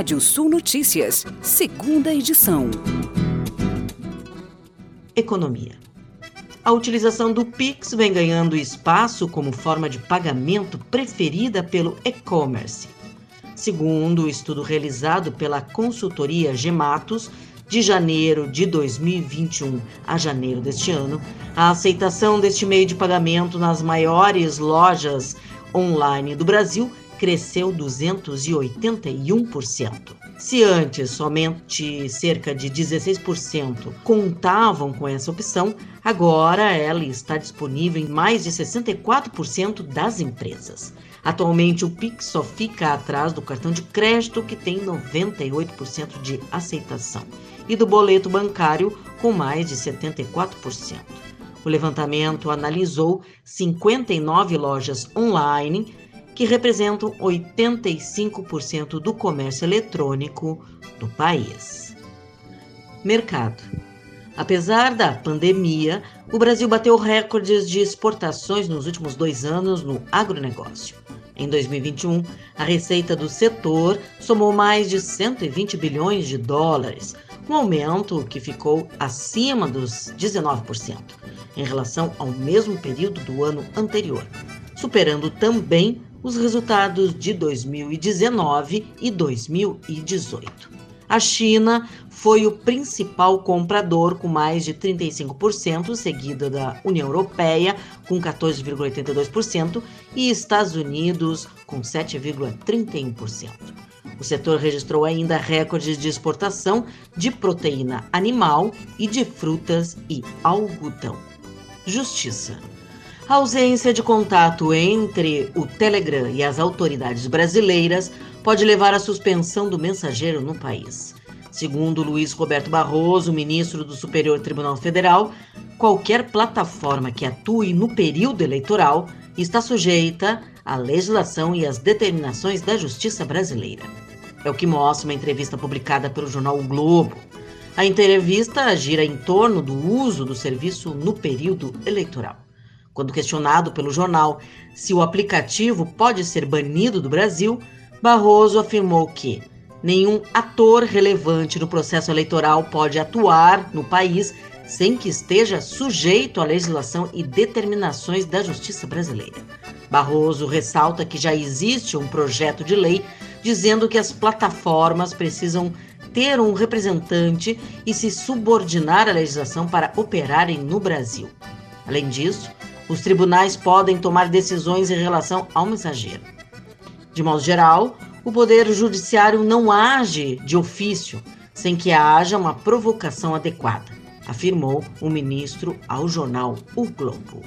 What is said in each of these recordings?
Rádio Sul Notícias, segunda edição. Economia. A utilização do Pix vem ganhando espaço como forma de pagamento preferida pelo e-commerce. Segundo o estudo realizado pela consultoria Gematos, de janeiro de 2021 a janeiro deste ano, a aceitação deste meio de pagamento nas maiores lojas online do Brasil cresceu 281%. Se antes somente cerca de 16% contavam com essa opção, agora ela está disponível em mais de 64% das empresas. Atualmente, o Pix só fica atrás do cartão de crédito, que tem 98% de aceitação, e do boleto bancário, com mais de 74%. O levantamento analisou 59 lojas online que representam 85% do comércio eletrônico do país. Mercado. Apesar da pandemia, o Brasil bateu recordes de exportações nos últimos dois anos no agronegócio. Em 2021, a receita do setor somou mais de 120 bilhões de dólares, um aumento que ficou acima dos 19% em relação ao mesmo período do ano anterior, superando também os resultados de 2019 e 2018. A China foi o principal comprador, com mais de 35%, seguida da União Europeia, com 14,82%, e Estados Unidos, com 7,31%. O setor registrou ainda recordes de exportação de proteína animal e de frutas e algodão. Justiça. A ausência de contato entre o Telegram e as autoridades brasileiras pode levar à suspensão do mensageiro no país. Segundo Luiz Roberto Barroso, ministro do Superior Tribunal Federal, qualquer plataforma que atue no período eleitoral está sujeita à legislação e às determinações da justiça brasileira. É o que mostra uma entrevista publicada pelo jornal o Globo. A entrevista gira em torno do uso do serviço no período eleitoral. Quando questionado pelo jornal se o aplicativo pode ser banido do Brasil, Barroso afirmou que nenhum ator relevante no processo eleitoral pode atuar no país sem que esteja sujeito à legislação e determinações da justiça brasileira. Barroso ressalta que já existe um projeto de lei dizendo que as plataformas precisam ter um representante e se subordinar à legislação para operarem no Brasil. Além disso, os tribunais podem tomar decisões em relação ao mensageiro. De modo geral, o Poder Judiciário não age de ofício sem que haja uma provocação adequada, afirmou o ministro ao jornal O Globo.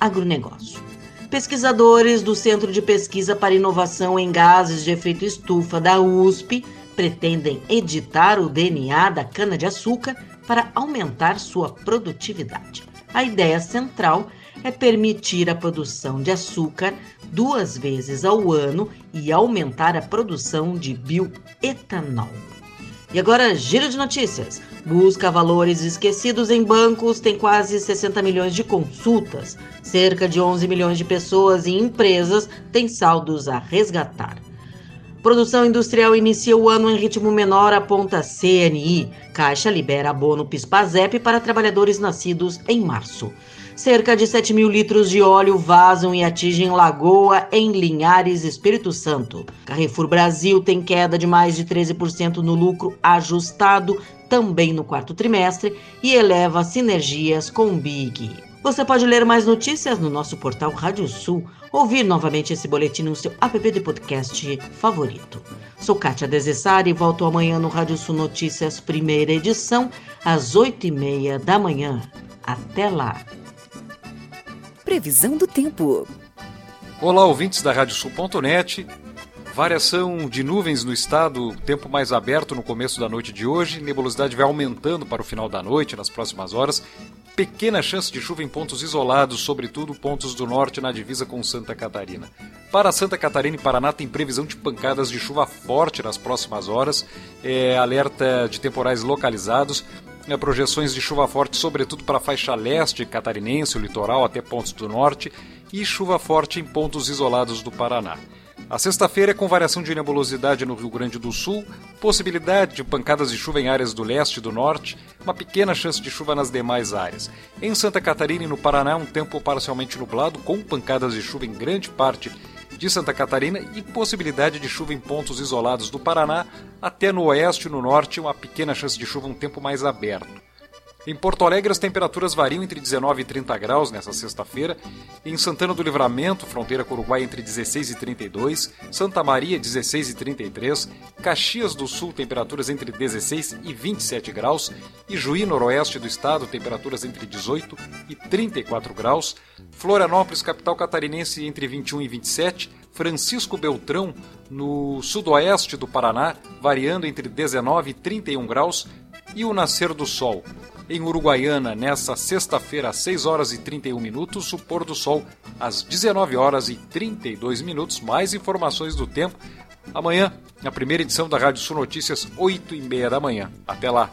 Agronegócio. Pesquisadores do Centro de Pesquisa para Inovação em Gases de Efeito Estufa da USP pretendem editar o DNA da cana-de-açúcar para aumentar sua produtividade. A ideia central é permitir a produção de açúcar duas vezes ao ano e aumentar a produção de bioetanol. E agora, giro de notícias. Busca valores esquecidos em bancos tem quase 60 milhões de consultas. Cerca de 11 milhões de pessoas e empresas têm saldos a resgatar. Produção industrial inicia o ano em ritmo menor, aponta CNI. Caixa libera abono PISPAZEP para trabalhadores nascidos em março. Cerca de 7 mil litros de óleo vazam e atingem Lagoa em Linhares, Espírito Santo. Carrefour Brasil tem queda de mais de 13% no lucro ajustado também no quarto trimestre e eleva sinergias com Big. Você pode ler mais notícias no nosso portal Rádio Sul, ouvir novamente esse boletim no seu app de podcast favorito. Sou Kátia Desessari e volto amanhã no Rádio Sul Notícias, primeira edição, às oito e meia da manhã. Até lá! Previsão do tempo. Olá, ouvintes da Radiosul.net. Variação de nuvens no estado, tempo mais aberto no começo da noite de hoje, nebulosidade vai aumentando para o final da noite, nas próximas horas. Pequena chance de chuva em pontos isolados, sobretudo pontos do norte na divisa com Santa Catarina. Para Santa Catarina e Paraná tem previsão de pancadas de chuva forte nas próximas horas, é, alerta de temporais localizados, é, projeções de chuva forte, sobretudo para a faixa leste catarinense, o litoral até pontos do norte, e chuva forte em pontos isolados do Paraná. A sexta-feira é com variação de nebulosidade no Rio Grande do Sul, possibilidade de pancadas de chuva em áreas do leste e do norte, uma pequena chance de chuva nas demais áreas. Em Santa Catarina e no Paraná, um tempo parcialmente nublado, com pancadas de chuva em grande parte de Santa Catarina e possibilidade de chuva em pontos isolados do Paraná, até no oeste e no norte, uma pequena chance de chuva um tempo mais aberto. Em Porto Alegre, as temperaturas variam entre 19 e 30 graus nesta sexta-feira. Em Santana do Livramento, fronteira com o Uruguai, entre 16 e 32. Santa Maria, 16 e 33. Caxias do Sul, temperaturas entre 16 e 27 graus. E Juí, noroeste do estado, temperaturas entre 18 e 34 graus. Florianópolis, capital catarinense, entre 21 e 27. Francisco Beltrão, no sudoeste do Paraná, variando entre 19 e 31 graus. E o nascer do sol, em Uruguaiana, nesta sexta-feira, às 6 horas e 31 minutos, o pôr do sol às 19 horas e 32 minutos. Mais informações do tempo amanhã, na primeira edição da Rádio Sul Notícias, 8 e meia da manhã. Até lá!